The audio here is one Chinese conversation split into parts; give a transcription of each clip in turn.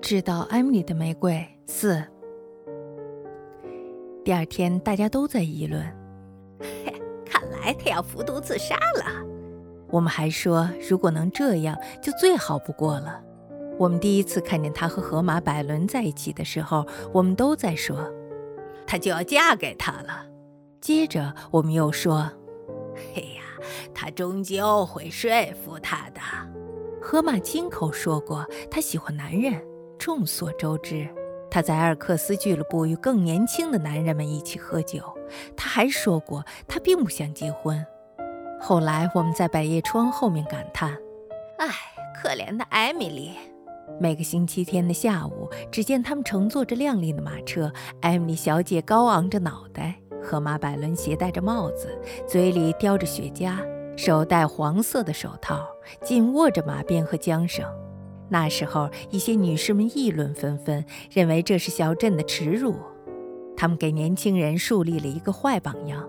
知道艾米丽的玫瑰四。第二天，大家都在议论，嘿，看来他要服毒自杀了。我们还说，如果能这样，就最好不过了。我们第一次看见他和河马百伦在一起的时候，我们都在说，他就要嫁给他了。接着，我们又说，嘿呀，他终究会说服他的。河马亲口说过，他喜欢男人。众所周知，他在埃尔克斯俱乐部与更年轻的男人们一起喝酒。他还说过，他并不想结婚。后来，我们在百叶窗后面感叹：“唉，可怜的艾米丽。”每个星期天的下午，只见他们乘坐着靓丽的马车。艾米丽小姐高昂着脑袋，河马百伦携带着帽子，嘴里叼着雪茄，手戴黄色的手套，紧握着马鞭和缰绳。那时候，一些女士们议论纷纷，认为这是小镇的耻辱。他们给年轻人树立了一个坏榜样。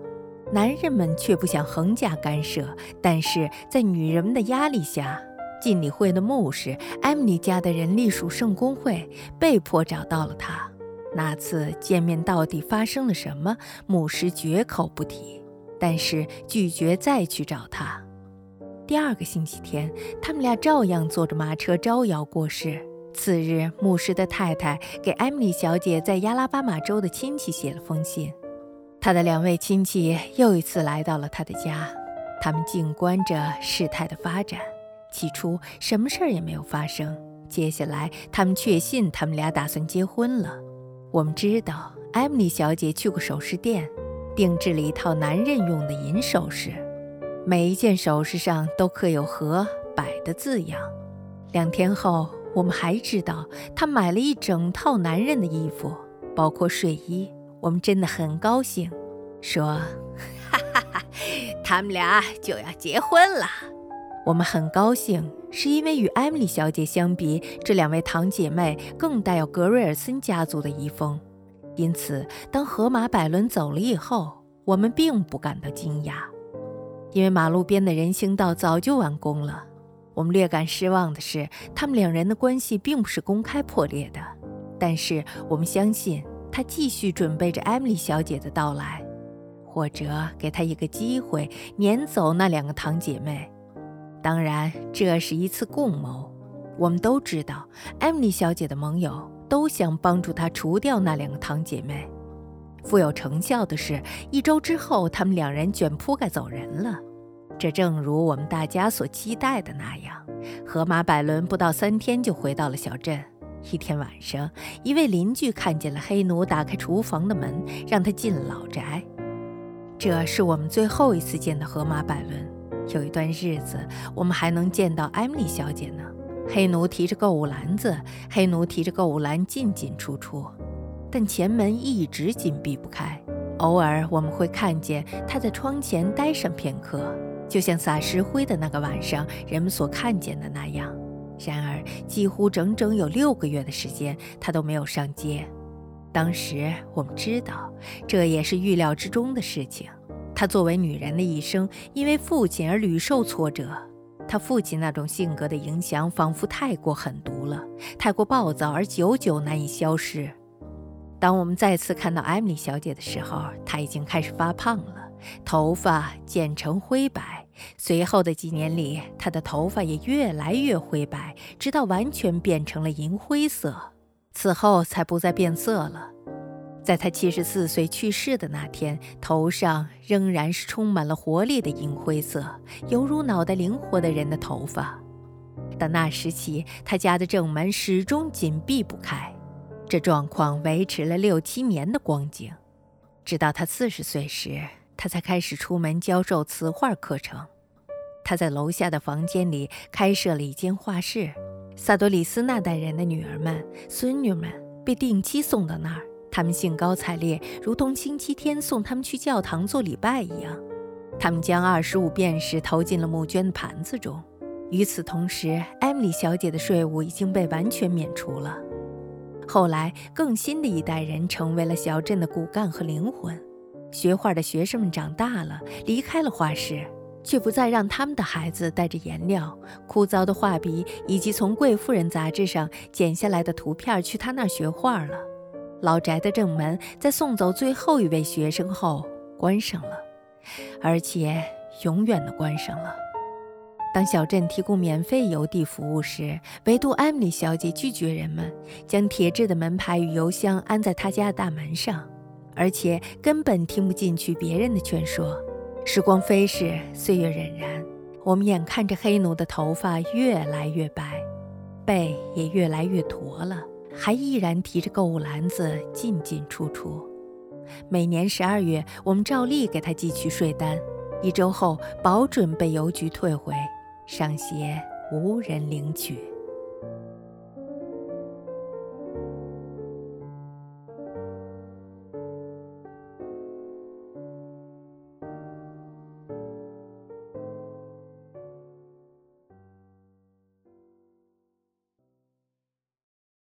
男人们却不想横加干涉，但是在女人们的压力下，进理会的牧师、艾米丽家的人隶属圣公会被迫找到了他。那次见面到底发生了什么？牧师绝口不提，但是拒绝再去找他。第二个星期天，他们俩照样坐着马车招摇过市。次日，牧师的太太给艾米丽小姐在亚拉巴马州的亲戚写了封信。她的两位亲戚又一次来到了她的家，他们静观着事态的发展。起初什么事儿也没有发生，接下来他们确信他们俩打算结婚了。我们知道艾米丽小姐去过首饰店，定制了一套男人用的银首饰，每一件首饰上都刻有“和百”的字样。两天后，我们还知道她买了一整套男人的衣服，包括睡衣。我们真的很高兴，说：“哈哈哈，他们俩就要结婚了。”我们很高兴，是因为与艾米丽小姐相比，这两位堂姐妹更带有格瑞尔森家族的遗风。因此，当河马百伦走了以后，我们并不感到惊讶，因为马路边的人行道早就完工了。我们略感失望的是，他们两人的关系并不是公开破裂的，但是我们相信。他继续准备着艾米丽小姐的到来，或者给她一个机会撵走那两个堂姐妹。当然，这是一次共谋。我们都知道，艾米丽小姐的盟友都想帮助她除掉那两个堂姐妹。富有成效的是，一周之后，他们两人卷铺盖走人了。这正如我们大家所期待的那样，河马百伦不到三天就回到了小镇。一天晚上，一位邻居看见了黑奴打开厨房的门，让他进了老宅。这是我们最后一次见到河马百伦。有一段日子，我们还能见到艾米丽小姐呢。黑奴提着购物篮子，黑奴提着购物篮进进出出，但前门一直紧闭不开。偶尔我们会看见他在窗前待上片刻，就像撒石灰的那个晚上人们所看见的那样。然而，几乎整整有六个月的时间，他都没有上街。当时我们知道，这也是预料之中的事情。她作为女人的一生，因为父亲而屡受挫折。她父亲那种性格的影响，仿佛太过狠毒了，太过暴躁，而久久难以消失。当我们再次看到艾米丽小姐的时候，她已经开始发胖了，头发渐成灰白。随后的几年里，她的头发也越来越灰白，直到完全变成了银灰色。此后才不再变色了。在她七十四岁去世的那天，头上仍然是充满了活力的银灰色，犹如脑袋灵活的人的头发。但那时起，她家的正门始终紧闭不开。这状况维持了六七年的光景，直到他四十岁时。他才开始出门教授词画课程。他在楼下的房间里开设了一间画室。萨多里斯那代人的女儿们、孙女们被定期送到那儿，他们兴高采烈，如同星期天送他们去教堂做礼拜一样。他们将二十五便士投进了募捐的盘子中。与此同时，艾米丽小姐的税务已经被完全免除了。后来，更新的一代人成为了小镇的骨干和灵魂。学画的学生们长大了，离开了画室，却不再让他们的孩子带着颜料、枯燥的画笔以及从《贵妇人》杂志上剪下来的图片去他那儿学画了。老宅的正门在送走最后一位学生后关上了，而且永远的关上了。当小镇提供免费邮递服务时，唯独艾米丽小姐拒绝人们将铁质的门牌与邮箱安在她家的大门上，而且根本听不进去别人的劝说。时光飞逝，岁月荏苒，我们眼看着黑奴的头发越来越白，背也越来越驼了，还依然提着购物篮子进进出出。每年十二月，我们照例给他寄去税单，一周后保准被邮局退回。上邪无人领取。